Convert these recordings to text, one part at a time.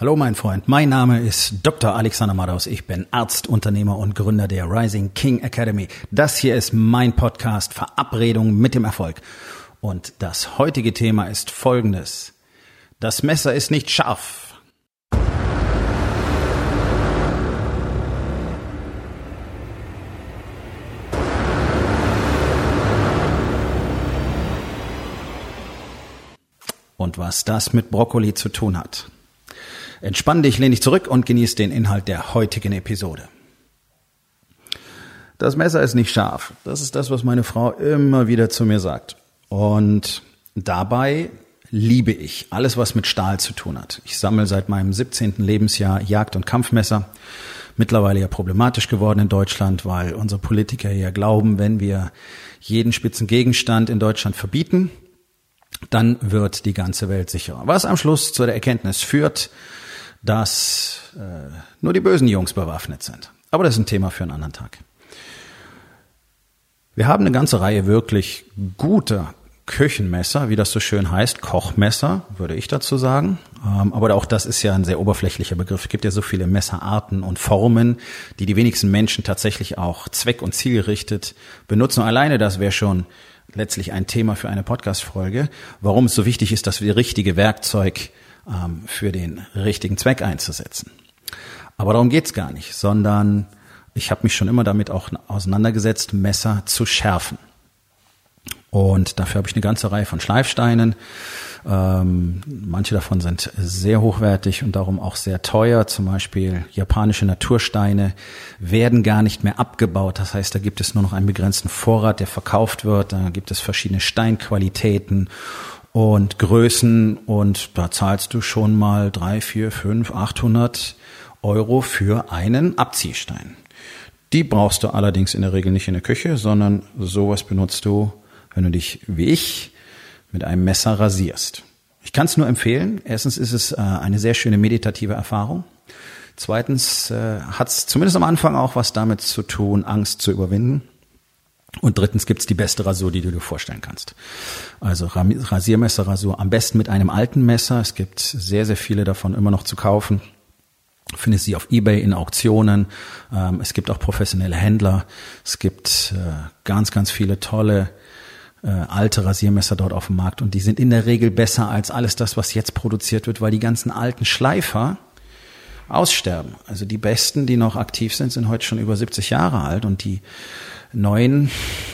Hallo mein Freund, mein Name ist Dr. Alexander Madaus. Ich bin Arzt, Unternehmer und Gründer der Rising King Academy. Das hier ist mein Podcast Verabredung mit dem Erfolg. Und das heutige Thema ist folgendes. Das Messer ist nicht scharf. Und was das mit Brokkoli zu tun hat. Entspann dich, lehn dich zurück und genieß den Inhalt der heutigen Episode. Das Messer ist nicht scharf. Das ist das, was meine Frau immer wieder zu mir sagt. Und dabei liebe ich alles, was mit Stahl zu tun hat. Ich sammle seit meinem 17. Lebensjahr Jagd- und Kampfmesser. Mittlerweile ja problematisch geworden in Deutschland, weil unsere Politiker ja glauben, wenn wir jeden spitzen Gegenstand in Deutschland verbieten, dann wird die ganze Welt sicherer. Was am Schluss zu der Erkenntnis führt, dass äh, nur die bösen Jungs bewaffnet sind. Aber das ist ein Thema für einen anderen Tag. Wir haben eine ganze Reihe wirklich guter Küchenmesser, wie das so schön heißt, Kochmesser, würde ich dazu sagen. Ähm, aber auch das ist ja ein sehr oberflächlicher Begriff. Es gibt ja so viele Messerarten und Formen, die die wenigsten Menschen tatsächlich auch zweck- und zielgerichtet benutzen. alleine das wäre schon letztlich ein Thema für eine Podcast-Folge, warum es so wichtig ist, dass wir richtige Werkzeug ähm, für den richtigen Zweck einzusetzen. Aber darum geht's gar nicht, sondern ich habe mich schon immer damit auch auseinandergesetzt, Messer zu schärfen. Und dafür habe ich eine ganze Reihe von Schleifsteinen. Ähm, manche davon sind sehr hochwertig und darum auch sehr teuer. Zum Beispiel japanische Natursteine werden gar nicht mehr abgebaut. Das heißt, da gibt es nur noch einen begrenzten Vorrat, der verkauft wird. Da gibt es verschiedene Steinqualitäten und Größen und da zahlst du schon mal drei, vier, fünf, achthundert Euro für einen Abziehstein. Die brauchst du allerdings in der Regel nicht in der Küche, sondern sowas benutzt du, wenn du dich wie ich mit einem Messer rasierst. Ich kann es nur empfehlen. Erstens ist es äh, eine sehr schöne meditative Erfahrung. Zweitens äh, hat es zumindest am Anfang auch was damit zu tun, Angst zu überwinden. Und drittens gibt's die beste Rasur, die du dir vorstellen kannst. Also Rasiermesserrasur am besten mit einem alten Messer. Es gibt sehr, sehr viele davon immer noch zu kaufen. Findest sie auf Ebay in Auktionen. Ähm, es gibt auch professionelle Händler. Es gibt äh, ganz, ganz viele tolle äh, alte Rasiermesser dort auf dem Markt und die sind in der Regel besser als alles das, was jetzt produziert wird, weil die ganzen alten Schleifer aussterben. Also die besten, die noch aktiv sind, sind heute schon über 70 Jahre alt und die neuen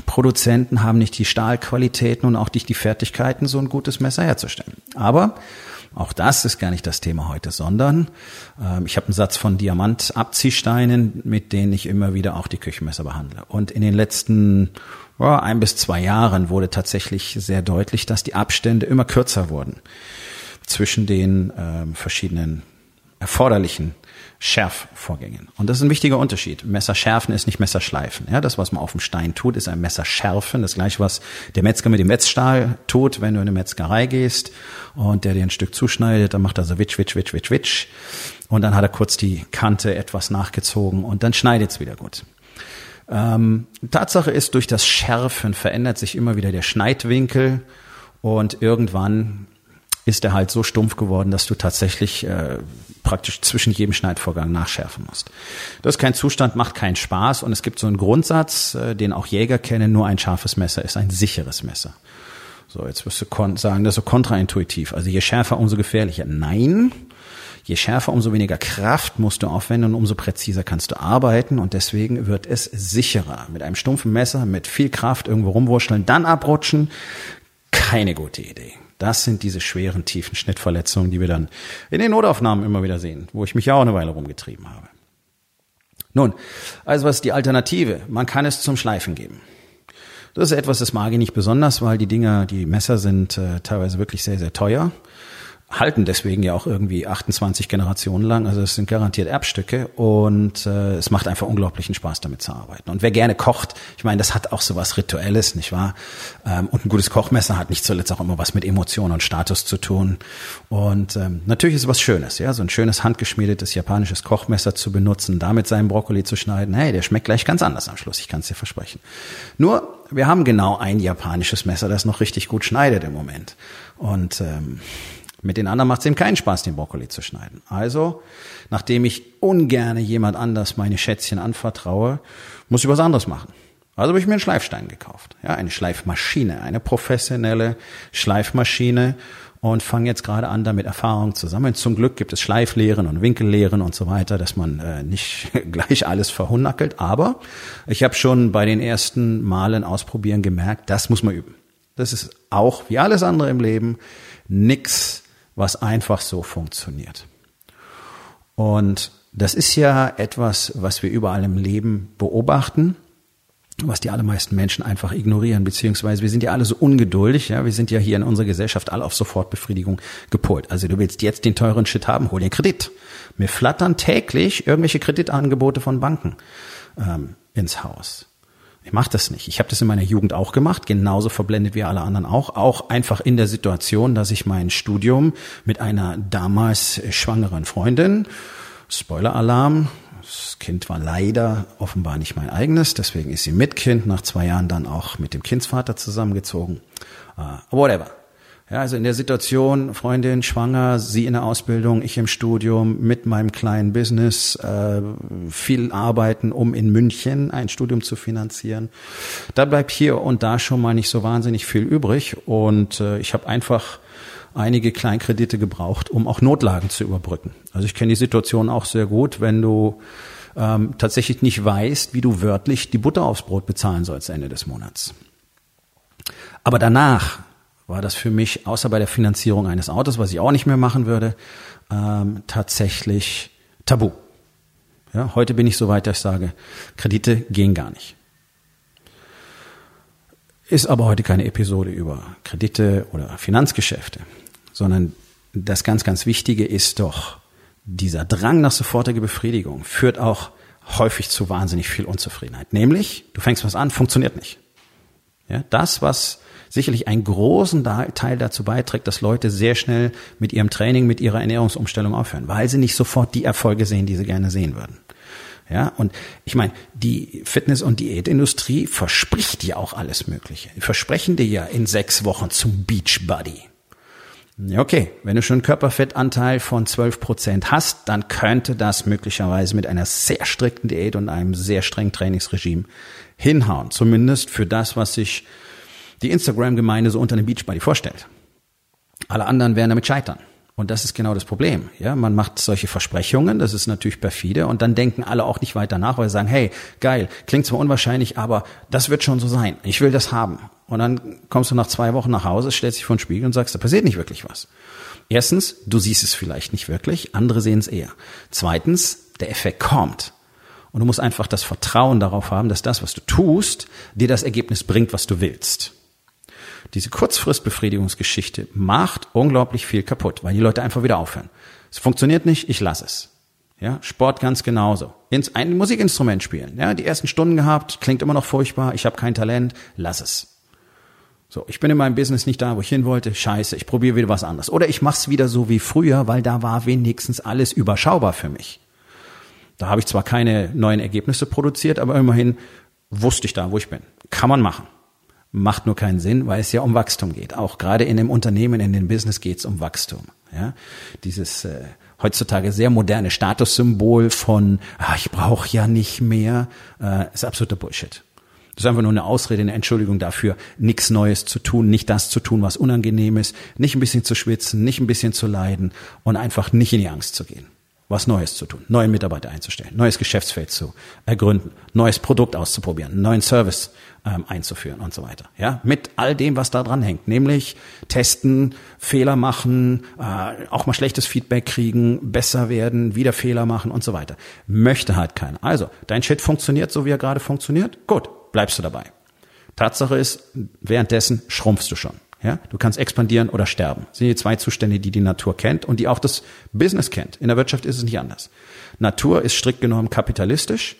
Produzenten haben nicht die Stahlqualitäten und auch nicht die Fertigkeiten, so ein gutes Messer herzustellen. Aber auch das ist gar nicht das Thema heute, sondern äh, ich habe einen Satz von Diamantabziehsteinen, mit denen ich immer wieder auch die Küchenmesser behandle. Und in den letzten oh, ein bis zwei Jahren wurde tatsächlich sehr deutlich, dass die Abstände immer kürzer wurden zwischen den äh, verschiedenen erforderlichen Schärfvorgängen. Und das ist ein wichtiger Unterschied. Messer schärfen ist nicht Messer schleifen. Ja, das, was man auf dem Stein tut, ist ein Messer schärfen. Das gleiche, was der Metzger mit dem Metzstahl tut, wenn du in eine Metzgerei gehst und der dir ein Stück zuschneidet, dann macht er so witsch, witsch, witsch, witsch, witsch. Und dann hat er kurz die Kante etwas nachgezogen und dann schneidet es wieder gut. Ähm, Tatsache ist, durch das Schärfen verändert sich immer wieder der Schneidwinkel und irgendwann ist er halt so stumpf geworden, dass du tatsächlich äh, praktisch zwischen jedem Schneidvorgang nachschärfen musst. Das ist kein Zustand, macht keinen Spaß und es gibt so einen Grundsatz, äh, den auch Jäger kennen, nur ein scharfes Messer ist ein sicheres Messer. So, jetzt wirst du sagen, das ist so kontraintuitiv. Also je schärfer, umso gefährlicher. Nein, je schärfer, umso weniger Kraft musst du aufwenden und umso präziser kannst du arbeiten und deswegen wird es sicherer. Mit einem stumpfen Messer, mit viel Kraft irgendwo rumwurschteln, dann abrutschen, keine gute Idee. Das sind diese schweren, tiefen Schnittverletzungen, die wir dann in den Notaufnahmen immer wieder sehen, wo ich mich ja auch eine Weile rumgetrieben habe. Nun, also was ist die Alternative? Man kann es zum Schleifen geben. Das ist etwas, das mag ich nicht besonders, weil die Dinger, die Messer sind äh, teilweise wirklich sehr, sehr teuer halten deswegen ja auch irgendwie 28 Generationen lang. Also es sind garantiert Erbstücke und äh, es macht einfach unglaublichen Spaß, damit zu arbeiten. Und wer gerne kocht, ich meine, das hat auch so was Rituelles, nicht wahr? Ähm, und ein gutes Kochmesser hat nicht zuletzt auch immer was mit Emotionen und Status zu tun. Und ähm, natürlich ist es was Schönes, ja, so ein schönes handgeschmiedetes japanisches Kochmesser zu benutzen, damit seinen Brokkoli zu schneiden. Hey, der schmeckt gleich ganz anders am Schluss, ich kann es dir versprechen. Nur, wir haben genau ein japanisches Messer, das noch richtig gut schneidet im Moment. Und ähm, Mit den anderen macht es eben keinen Spaß, den Brokkoli zu schneiden. Also, nachdem ich ungerne jemand anders meine Schätzchen anvertraue, muss ich was anderes machen. Also habe ich mir einen Schleifstein gekauft. Ja, eine Schleifmaschine, eine professionelle Schleifmaschine und fange jetzt gerade an, damit Erfahrung zu sammeln. Zum Glück gibt es Schleiflehren und Winkellehren und so weiter, dass man äh, nicht gleich alles verhunnackelt. Aber ich habe schon bei den ersten Malen ausprobieren gemerkt, das muss man üben. Das ist auch wie alles andere im Leben nix, was einfach so funktioniert. Und das ist ja etwas, was wir überall im Leben beobachten was die allermeisten Menschen einfach ignorieren, beziehungsweise wir sind ja alle so ungeduldig, ja, wir sind ja hier in unserer Gesellschaft alle auf Sofortbefriedigung gepolt. Also du willst jetzt den teuren Shit haben, hol dir Kredit. Mir flattern täglich irgendwelche Kreditangebote von Banken ähm, ins Haus. Ich mache das nicht. Ich habe das in meiner Jugend auch gemacht, genauso verblendet wie alle anderen auch. Auch einfach in der Situation, dass ich mein Studium mit einer damals schwangeren Freundin, Spoiler-Alarm, das Kind war leider offenbar nicht mein eigenes, deswegen ist sie mit Kind nach zwei Jahren dann auch mit dem Kindsvater zusammengezogen. Uh, whatever. Ja, also in der Situation, Freundin schwanger, sie in der Ausbildung, ich im Studium, mit meinem kleinen Business, äh, viel arbeiten, um in München ein Studium zu finanzieren. Da bleibt hier und da schon mal nicht so wahnsinnig viel übrig und äh, ich habe einfach einige Kleinkredite gebraucht, um auch Notlagen zu überbrücken. Also ich kenne die Situation auch sehr gut, wenn du ähm, tatsächlich nicht weißt, wie du wörtlich die Butter aufs Brot bezahlen sollst Ende des Monats. Aber danach war das für mich, außer bei der Finanzierung eines Autos, was ich auch nicht mehr machen würde, ähm, tatsächlich tabu. Ja, heute bin ich so weit, dass ich sage, Kredite gehen gar nicht. Ist aber heute keine Episode über Kredite oder Finanzgeschäfte sondern das ganz, ganz Wichtige ist doch, dieser Drang nach sofortiger Befriedigung führt auch häufig zu wahnsinnig viel Unzufriedenheit. Nämlich, du fängst was an, funktioniert nicht. Ja, das, was sicherlich einen großen Teil dazu beiträgt, dass Leute sehr schnell mit ihrem Training, mit ihrer Ernährungsumstellung aufhören, weil sie nicht sofort die Erfolge sehen, die sie gerne sehen würden. Ja, und ich meine, die Fitness- und Diätindustrie verspricht dir auch alles Mögliche. Die versprechen dir ja in sechs Wochen zum Beachbody. Ja, okay. Wenn du schon einen Körperfettanteil von 12 Prozent hast, dann könnte das möglicherweise mit einer sehr strikten Diät und einem sehr strengen Trainingsregime hinhauen. Zumindest für das, was sich die Instagram-Gemeinde so unter einem Beachbody vorstellt. Alle anderen werden damit scheitern. Und das ist genau das Problem. Ja, man macht solche Versprechungen, das ist natürlich perfide, und dann denken alle auch nicht weiter nach, weil sie sagen, hey, geil, klingt zwar unwahrscheinlich, aber das wird schon so sein. Ich will das haben. Und dann kommst du nach zwei Wochen nach Hause, stellst dich vor den Spiegel und sagst, da passiert nicht wirklich was. Erstens, du siehst es vielleicht nicht wirklich, andere sehen es eher. Zweitens, der Effekt kommt. Und du musst einfach das Vertrauen darauf haben, dass das, was du tust, dir das Ergebnis bringt, was du willst diese Kurzfristbefriedigungsgeschichte macht unglaublich viel kaputt, weil die Leute einfach wieder aufhören. Es funktioniert nicht, ich lasse es. Ja, Sport ganz genauso. Ins, ein Musikinstrument spielen. Ja, die ersten Stunden gehabt, klingt immer noch furchtbar, ich habe kein Talent, lass es. So, ich bin in meinem Business nicht da, wo ich hin wollte. Scheiße, ich probiere wieder was anderes. Oder ich mach's wieder so wie früher, weil da war wenigstens alles überschaubar für mich. Da habe ich zwar keine neuen Ergebnisse produziert, aber immerhin wusste ich da, wo ich bin. Kann man machen macht nur keinen Sinn, weil es ja um Wachstum geht. Auch gerade in dem Unternehmen, in dem Business geht es um Wachstum. Ja? Dieses äh, heutzutage sehr moderne Statussymbol von ah, ich brauche ja nicht mehr, äh, ist absoluter Bullshit. Das ist einfach nur eine Ausrede, eine Entschuldigung dafür, nichts Neues zu tun, nicht das zu tun, was unangenehm ist, nicht ein bisschen zu schwitzen, nicht ein bisschen zu leiden und einfach nicht in die Angst zu gehen was Neues zu tun, neue Mitarbeiter einzustellen, neues Geschäftsfeld zu ergründen, neues Produkt auszuprobieren, neuen Service ähm, einzuführen und so weiter. Ja, mit all dem, was da dran hängt, nämlich testen, Fehler machen, äh, auch mal schlechtes Feedback kriegen, besser werden, wieder Fehler machen und so weiter. Möchte halt keiner. Also, dein Shit funktioniert so, wie er gerade funktioniert. Gut, bleibst du dabei. Tatsache ist, währenddessen schrumpfst du schon. Ja, du kannst expandieren oder sterben. Das sind die zwei Zustände, die die Natur kennt und die auch das Business kennt. In der Wirtschaft ist es nicht anders. Natur ist strikt genommen kapitalistisch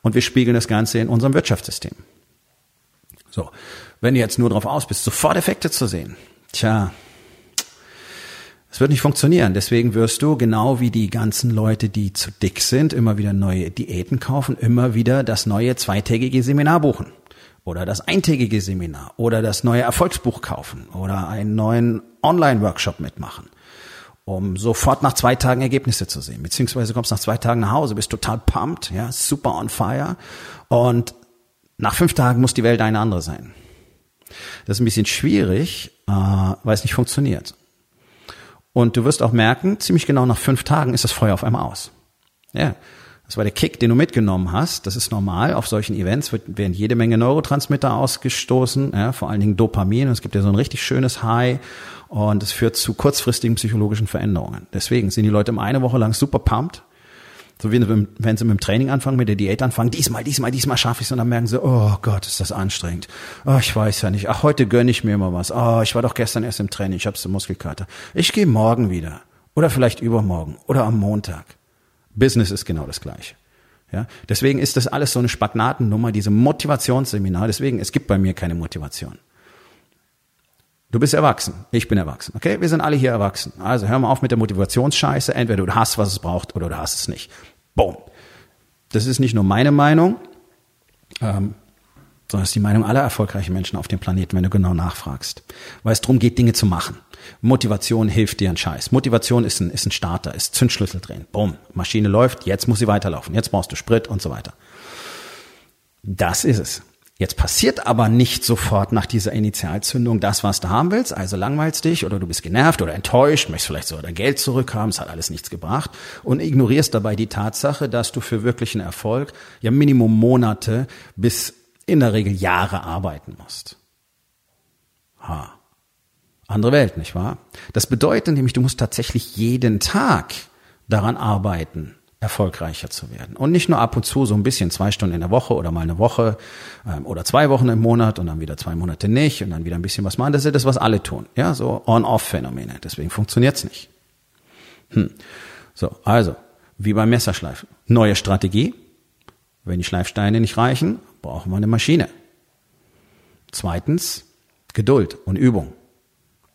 und wir spiegeln das Ganze in unserem Wirtschaftssystem. So, wenn du jetzt nur darauf aus bist, sofort Effekte zu sehen, tja, es wird nicht funktionieren. Deswegen wirst du, genau wie die ganzen Leute, die zu dick sind, immer wieder neue Diäten kaufen, immer wieder das neue zweitägige Seminar buchen oder das eintägige Seminar oder das neue Erfolgsbuch kaufen oder einen neuen Online-Workshop mitmachen. um sofort nach zwei Tagen Ergebnisse zu sehen. Beziehungsweise kommst nach zwei Tagen nach Hause, bist total pumped, ja, super on fire. Und nach fünf Tagen muss die Welt eine andere sein. Das ist ein bisschen schwierig, äh, weil es nicht funktioniert. Und du wirst auch merken, ziemlich genau nach fünf Tagen ist das Feuer auf einmal aus. Ja, das war der Kick, den du mitgenommen hast. Das ist normal. Auf solchen Events wird, werden jede Menge Neurotransmitter ausgestoßen, ja, vor allen Dingen Dopamin. Und es gibt ja so ein richtig schönes High und es führt zu kurzfristigen psychologischen Veränderungen. Deswegen sind die Leute immer eine Woche lang super pumped. So wie wenn sie mit dem Training anfangen, mit der Diät anfangen, diesmal, diesmal, diesmal schaffe ich es und dann merken sie, oh Gott, ist das anstrengend. Oh, ich weiß ja nicht. Ach, heute gönne ich mir mal was. Oh, ich war doch gestern erst im Training, ich habe so Muskelkater. Ich gehe morgen wieder. Oder vielleicht übermorgen. Oder am Montag. Business ist genau das Gleiche. Ja, deswegen ist das alles so eine Spagnatennummer, diese Motivationsseminar. Deswegen, es gibt bei mir keine Motivation. Du bist erwachsen, ich bin erwachsen, okay? Wir sind alle hier erwachsen. Also hör mal auf mit der Motivationsscheiße. Entweder du hast, was es braucht, oder du hast es nicht. Boom. Das ist nicht nur meine Meinung, ähm, sondern es ist die Meinung aller erfolgreichen Menschen auf dem Planeten, wenn du genau nachfragst. Weil es darum geht, Dinge zu machen. Motivation hilft dir ein Scheiß. Motivation ist ein, ist ein Starter, ist Zündschlüssel drehen. Bumm, Maschine läuft, jetzt muss sie weiterlaufen, jetzt brauchst du Sprit und so weiter. Das ist es. Jetzt passiert aber nicht sofort nach dieser Initialzündung das, was du haben willst, also langweilst dich oder du bist genervt oder enttäuscht, möchtest vielleicht so dein Geld zurückhaben, es hat alles nichts gebracht und ignorierst dabei die Tatsache, dass du für wirklichen Erfolg ja Minimum Monate bis in der Regel Jahre arbeiten musst. Ha. Andere Welt, nicht wahr? Das bedeutet nämlich, du musst tatsächlich jeden Tag daran arbeiten, erfolgreicher zu werden. Und nicht nur ab und zu so ein bisschen, zwei Stunden in der Woche oder mal eine Woche ähm, oder zwei Wochen im Monat und dann wieder zwei Monate nicht und dann wieder ein bisschen was machen. Das ist das, was alle tun. Ja, so On-Off-Phänomene. Deswegen funktioniert's nicht. Hm. So, also, wie beim Messerschleifen. Neue Strategie. Wenn die Schleifsteine nicht reichen, brauchen wir eine Maschine. Zweitens, Geduld und Übung.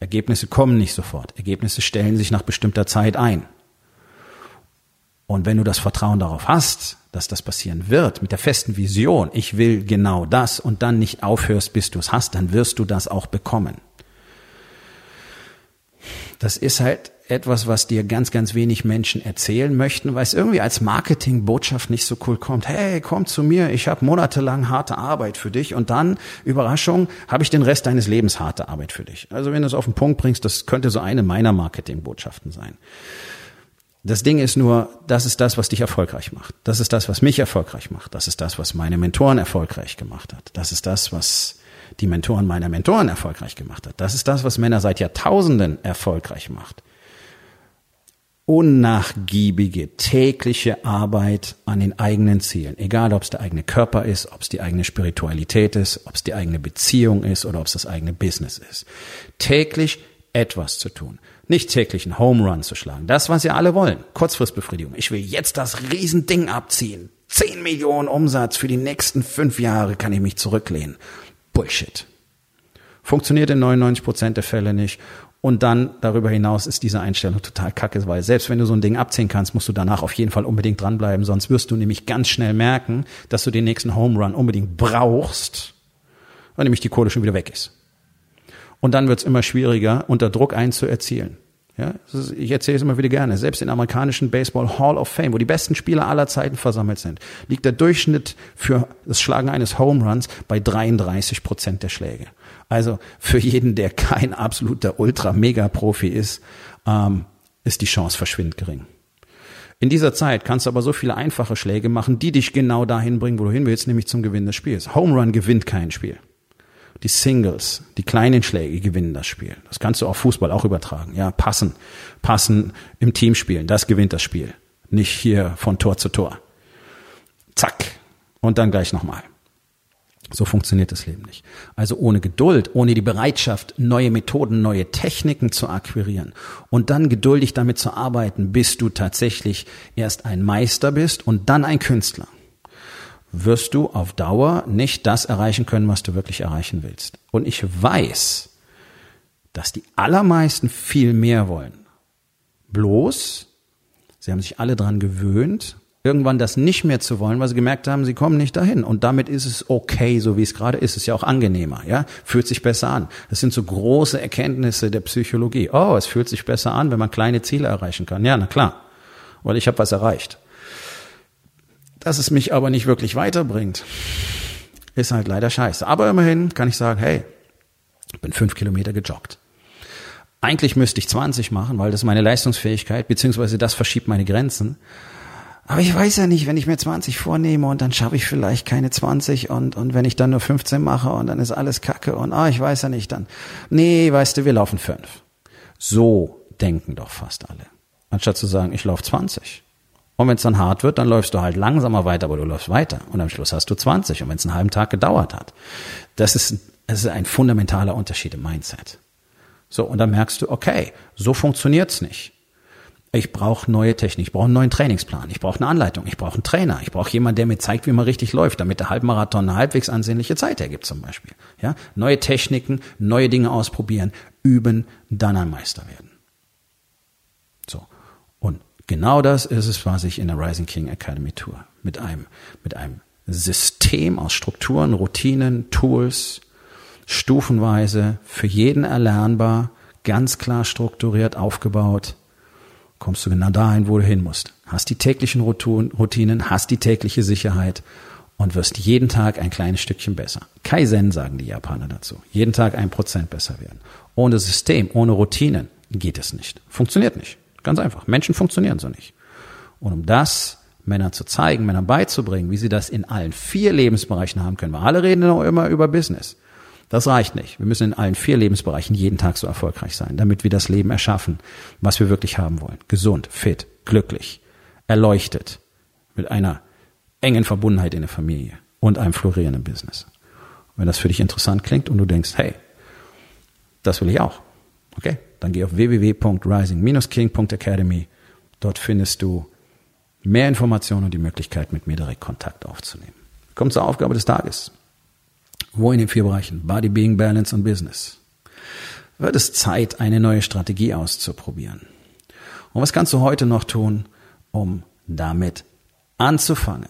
Ergebnisse kommen nicht sofort. Ergebnisse stellen sich nach bestimmter Zeit ein. Und wenn du das Vertrauen darauf hast, dass das passieren wird, mit der festen Vision, ich will genau das und dann nicht aufhörst, bis du es hast, dann wirst du das auch bekommen. Das ist halt etwas, was dir ganz, ganz wenig Menschen erzählen möchten, weil es irgendwie als Marketingbotschaft nicht so cool kommt. Hey, komm zu mir, ich habe monatelang harte Arbeit für dich und dann, Überraschung, habe ich den Rest deines Lebens harte Arbeit für dich. Also wenn du es auf den Punkt bringst, das könnte so eine meiner Marketingbotschaften sein. Das Ding ist nur, das ist das, was dich erfolgreich macht. Das ist das, was mich erfolgreich macht. Das ist das, was meine Mentoren erfolgreich gemacht hat. Das ist das, was die Mentoren meiner Mentoren erfolgreich gemacht hat. Das ist das, was Männer seit Jahrtausenden erfolgreich macht unnachgiebige tägliche Arbeit an den eigenen Zielen. Egal, ob es der eigene Körper ist, ob es die eigene Spiritualität ist, ob es die eigene Beziehung ist oder ob es das eigene Business ist. Täglich etwas zu tun. Nicht täglich einen Home Run zu schlagen. Das, was ihr alle wollen. Kurzfristbefriedigung. Ich will jetzt das Riesending abziehen. Zehn Millionen Umsatz für die nächsten fünf Jahre kann ich mich zurücklehnen. Bullshit. Funktioniert in 99 Prozent der Fälle nicht und dann darüber hinaus ist diese Einstellung total kacke, weil selbst wenn du so ein Ding abziehen kannst, musst du danach auf jeden Fall unbedingt dranbleiben, sonst wirst du nämlich ganz schnell merken, dass du den nächsten Home Run unbedingt brauchst, weil nämlich die Kohle schon wieder weg ist. Und dann wird es immer schwieriger, unter Druck einen zu erzielen. Ja, ich erzähle es immer wieder gerne. Selbst in amerikanischen Baseball Hall of Fame, wo die besten Spieler aller Zeiten versammelt sind, liegt der Durchschnitt für das Schlagen eines Home Runs bei 33 Prozent der Schläge. Also für jeden, der kein absoluter Ultra-Mega-Profi ist, ähm, ist die Chance verschwindend gering. In dieser Zeit kannst du aber so viele einfache Schläge machen, die dich genau dahin bringen, wo du hin willst, nämlich zum Gewinn des Spiels. Home Run gewinnt kein Spiel. Die Singles, die kleinen Schläge gewinnen das Spiel. Das kannst du auf Fußball auch übertragen. Ja, passen, passen im Team spielen, das gewinnt das Spiel. Nicht hier von Tor zu Tor. Zack. Und dann gleich nochmal. So funktioniert das Leben nicht. Also ohne Geduld, ohne die Bereitschaft, neue Methoden, neue Techniken zu akquirieren und dann geduldig damit zu arbeiten, bis du tatsächlich erst ein Meister bist und dann ein Künstler, wirst du auf Dauer nicht das erreichen können, was du wirklich erreichen willst. Und ich weiß, dass die allermeisten viel mehr wollen. Bloß, sie haben sich alle dran gewöhnt irgendwann das nicht mehr zu wollen, weil sie gemerkt haben, sie kommen nicht dahin. Und damit ist es okay, so wie es gerade ist. Ist ja auch angenehmer, ja? Fühlt sich besser an. Das sind so große Erkenntnisse der Psychologie. Oh, es fühlt sich besser an, wenn man kleine Ziele erreichen kann. Ja, na klar. Weil ich habe was erreicht. Dass es mich aber nicht wirklich weiterbringt, ist halt leider scheiße. Aber immerhin kann ich sagen, hey, ich bin fünf Kilometer gejoggt. Eigentlich müsste ich 20 machen, weil das ist meine Leistungsfähigkeit, beziehungsweise das verschiebt meine Grenzen. Aber ich weiß ja nicht, wenn ich mir 20 vornehme und dann schaffe ich vielleicht keine 20 und, und wenn ich dann nur 15 mache und dann ist alles kacke und ah, ich weiß ja nicht dann. Nee, weißt du, wir laufen fünf. So denken doch fast alle. Anstatt zu sagen, ich laufe 20. Und wenn es dann hart wird, dann läufst du halt langsamer weiter, aber du läufst weiter. Und am Schluss hast du 20. Und wenn es einen halben Tag gedauert hat. Das ist, das ist ein fundamentaler Unterschied im Mindset. So, und dann merkst du, okay, so funktioniert's nicht. Ich brauche neue Technik, ich brauche einen neuen Trainingsplan, ich brauche eine Anleitung, ich brauche einen Trainer, ich brauche jemanden, der mir zeigt, wie man richtig läuft, damit der Halbmarathon eine halbwegs ansehnliche Zeit ergibt zum Beispiel. Ja, neue Techniken, neue Dinge ausprobieren, üben, dann ein Meister werden. Genau das ist es, was ich in der Rising King Academy tue, mit einem mit einem System aus Strukturen, Routinen, Tools, stufenweise für jeden erlernbar, ganz klar strukturiert aufgebaut kommst du genau dahin, wo du hin musst. Hast die täglichen Routinen, hast die tägliche Sicherheit und wirst jeden Tag ein kleines Stückchen besser. Kaizen sagen die Japaner dazu. Jeden Tag ein Prozent besser werden. Ohne System, ohne Routinen geht es nicht. Funktioniert nicht. Ganz einfach. Menschen funktionieren so nicht. Und um das Männern zu zeigen, Männern beizubringen, wie sie das in allen vier Lebensbereichen haben können. Wir alle reden noch immer über Business. Das reicht nicht. Wir müssen in allen vier Lebensbereichen jeden Tag so erfolgreich sein, damit wir das Leben erschaffen, was wir wirklich haben wollen. Gesund, fit, glücklich, erleuchtet, mit einer engen Verbundenheit in der Familie und einem florierenden Business. wenn das für dich interessant klingt und du denkst, hey, das will ich auch. Okay, dann geh auf www.rising-king.academy. Dort findest du mehr Informationen und die Möglichkeit, mit mir direkt Kontakt aufzunehmen. Kommt zur Aufgabe des Tages. Wo in den vier Bereichen? Body, Being, Balance und Business. Wird es Zeit, eine neue Strategie auszuprobieren? Und was kannst du heute noch tun, um damit anzufangen?